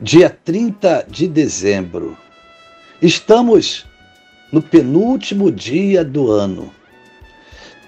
dia 30 de dezembro. Estamos no penúltimo dia do ano.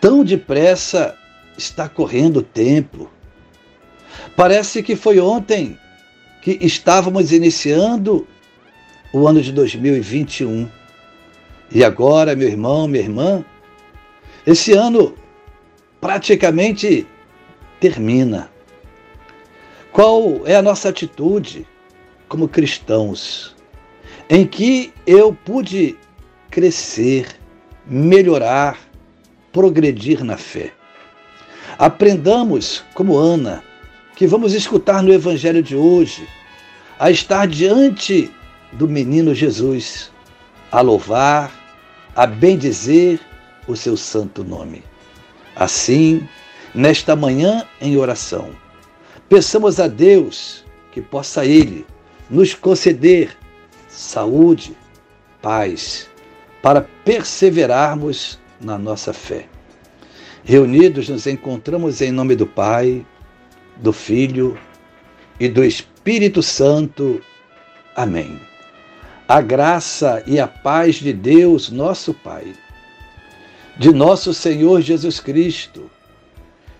Tão depressa está correndo o tempo. Parece que foi ontem que estávamos iniciando o ano de 2021. E agora, meu irmão, minha irmã, esse ano praticamente termina. Qual é a nossa atitude? Como cristãos, em que eu pude crescer, melhorar, progredir na fé. Aprendamos, como Ana, que vamos escutar no Evangelho de hoje, a estar diante do menino Jesus, a louvar, a bendizer o seu santo nome. Assim, nesta manhã em oração, peçamos a Deus que possa Ele nos conceder saúde, paz, para perseverarmos na nossa fé. Reunidos nos encontramos em nome do Pai, do Filho e do Espírito Santo. Amém. A graça e a paz de Deus, nosso Pai, de nosso Senhor Jesus Cristo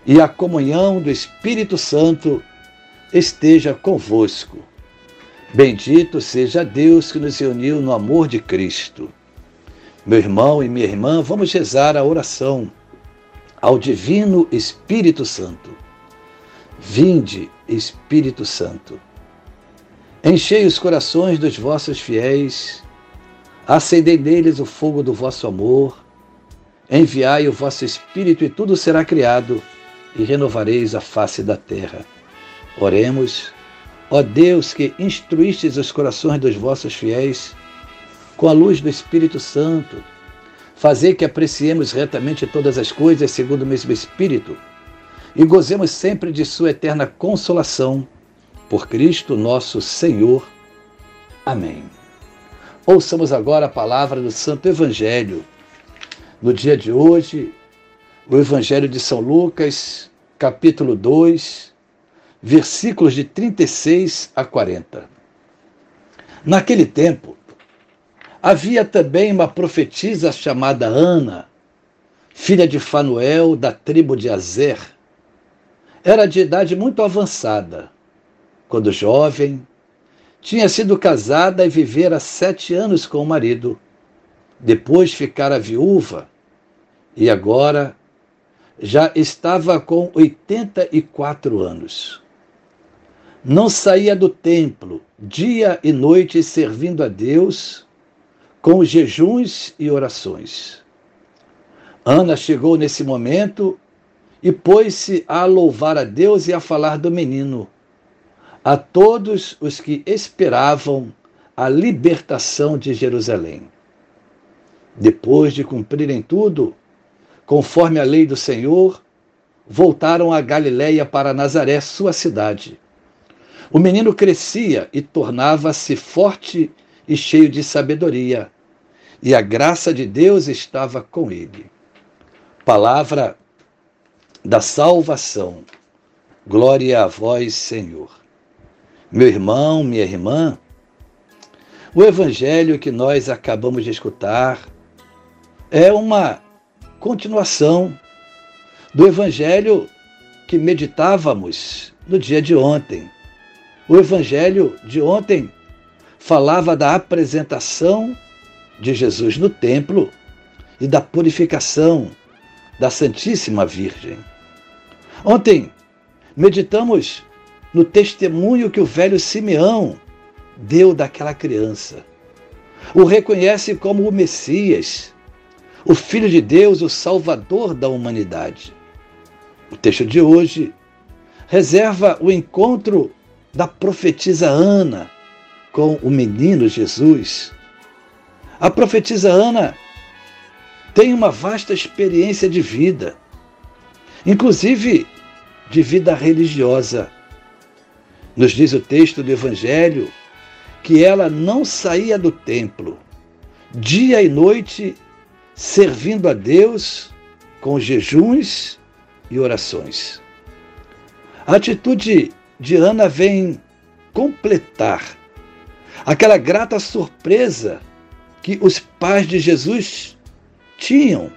e a comunhão do Espírito Santo esteja convosco Bendito seja Deus que nos uniu no amor de Cristo. Meu irmão e minha irmã, vamos rezar a oração ao Divino Espírito Santo. Vinde, Espírito Santo. Enchei os corações dos vossos fiéis, acendei neles o fogo do vosso amor, enviai o vosso Espírito e tudo será criado, e renovareis a face da terra. Oremos. Ó Deus, que instruístes os corações dos vossos fiéis com a luz do Espírito Santo, fazei que apreciemos retamente todas as coisas segundo o mesmo Espírito e gozemos sempre de Sua eterna consolação. Por Cristo nosso Senhor. Amém. Ouçamos agora a palavra do Santo Evangelho. No dia de hoje, o Evangelho de São Lucas, capítulo 2, versículos de 36 a 40. Naquele tempo, havia também uma profetisa chamada Ana, filha de Fanuel, da tribo de Azer. Era de idade muito avançada. Quando jovem, tinha sido casada e vivera sete anos com o marido. Depois ficara viúva e agora já estava com 84 anos não saía do templo dia e noite servindo a Deus com jejuns e orações. Ana chegou nesse momento e pôs-se a louvar a Deus e a falar do menino, a todos os que esperavam a libertação de Jerusalém. Depois de cumprirem tudo, conforme a lei do Senhor, voltaram a Galiléia para Nazaré, sua cidade. O menino crescia e tornava-se forte e cheio de sabedoria, e a graça de Deus estava com ele. Palavra da salvação. Glória a vós, Senhor. Meu irmão, minha irmã, o evangelho que nós acabamos de escutar é uma continuação do evangelho que meditávamos no dia de ontem. O evangelho de ontem falava da apresentação de Jesus no templo e da purificação da Santíssima Virgem. Ontem meditamos no testemunho que o velho Simeão deu daquela criança. O reconhece como o Messias, o Filho de Deus, o Salvador da humanidade. O texto de hoje reserva o encontro da profetisa Ana com o menino Jesus. A profetisa Ana tem uma vasta experiência de vida, inclusive de vida religiosa. Nos diz o texto do Evangelho que ela não saía do templo, dia e noite, servindo a Deus com jejuns e orações. A atitude de Ana vem completar aquela grata surpresa que os pais de Jesus tinham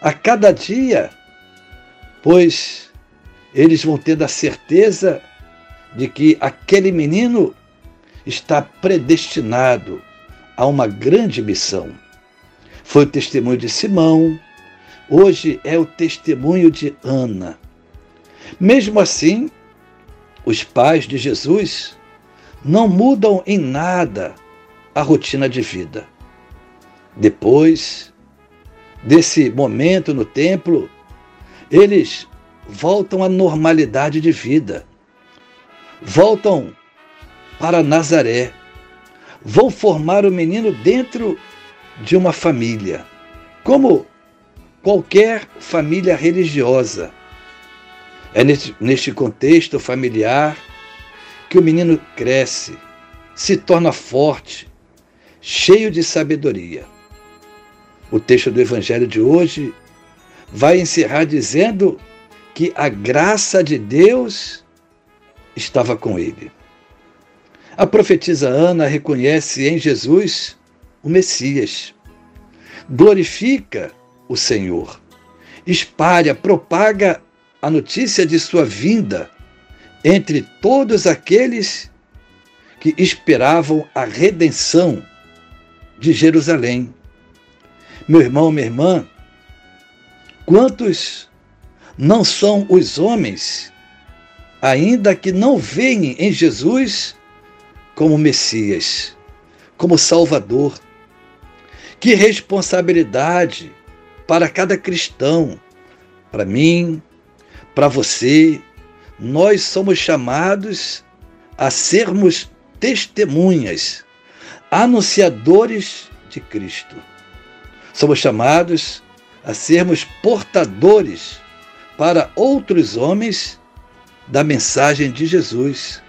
a cada dia, pois eles vão ter a certeza de que aquele menino está predestinado a uma grande missão. Foi o testemunho de Simão, hoje é o testemunho de Ana. Mesmo assim, os pais de Jesus não mudam em nada a rotina de vida. Depois desse momento no templo, eles voltam à normalidade de vida. Voltam para Nazaré. Vão formar o menino dentro de uma família, como qualquer família religiosa. É neste, neste contexto familiar que o menino cresce, se torna forte, cheio de sabedoria. O texto do Evangelho de hoje vai encerrar dizendo que a graça de Deus estava com ele. A profetisa Ana reconhece em Jesus o Messias, glorifica o Senhor, espalha, propaga a notícia de sua vinda entre todos aqueles que esperavam a redenção de Jerusalém. Meu irmão, minha irmã, quantos não são os homens, ainda que não veem em Jesus como Messias, como Salvador? Que responsabilidade para cada cristão, para mim, para você, nós somos chamados a sermos testemunhas, anunciadores de Cristo. Somos chamados a sermos portadores para outros homens da mensagem de Jesus.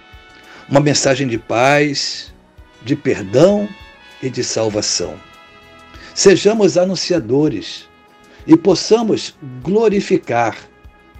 Uma mensagem de paz, de perdão e de salvação. Sejamos anunciadores e possamos glorificar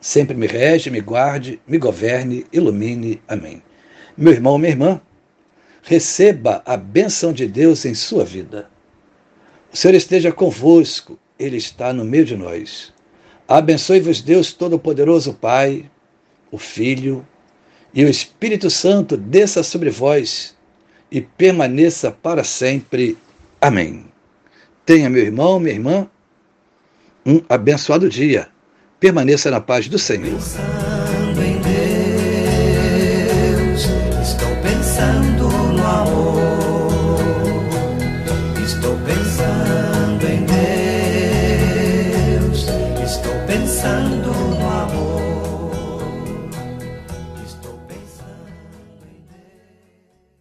sempre me rege, me guarde, me governe, ilumine. Amém. Meu irmão, minha irmã, receba a bênção de Deus em sua vida. O Senhor esteja convosco, Ele está no meio de nós. Abençoe-vos, Deus Todo-Poderoso, Pai, o Filho e o Espírito Santo, desça sobre vós e permaneça para sempre. Amém. Tenha, meu irmão, minha irmã, um abençoado dia. Permaneça na paz do Senhor. Estou pensando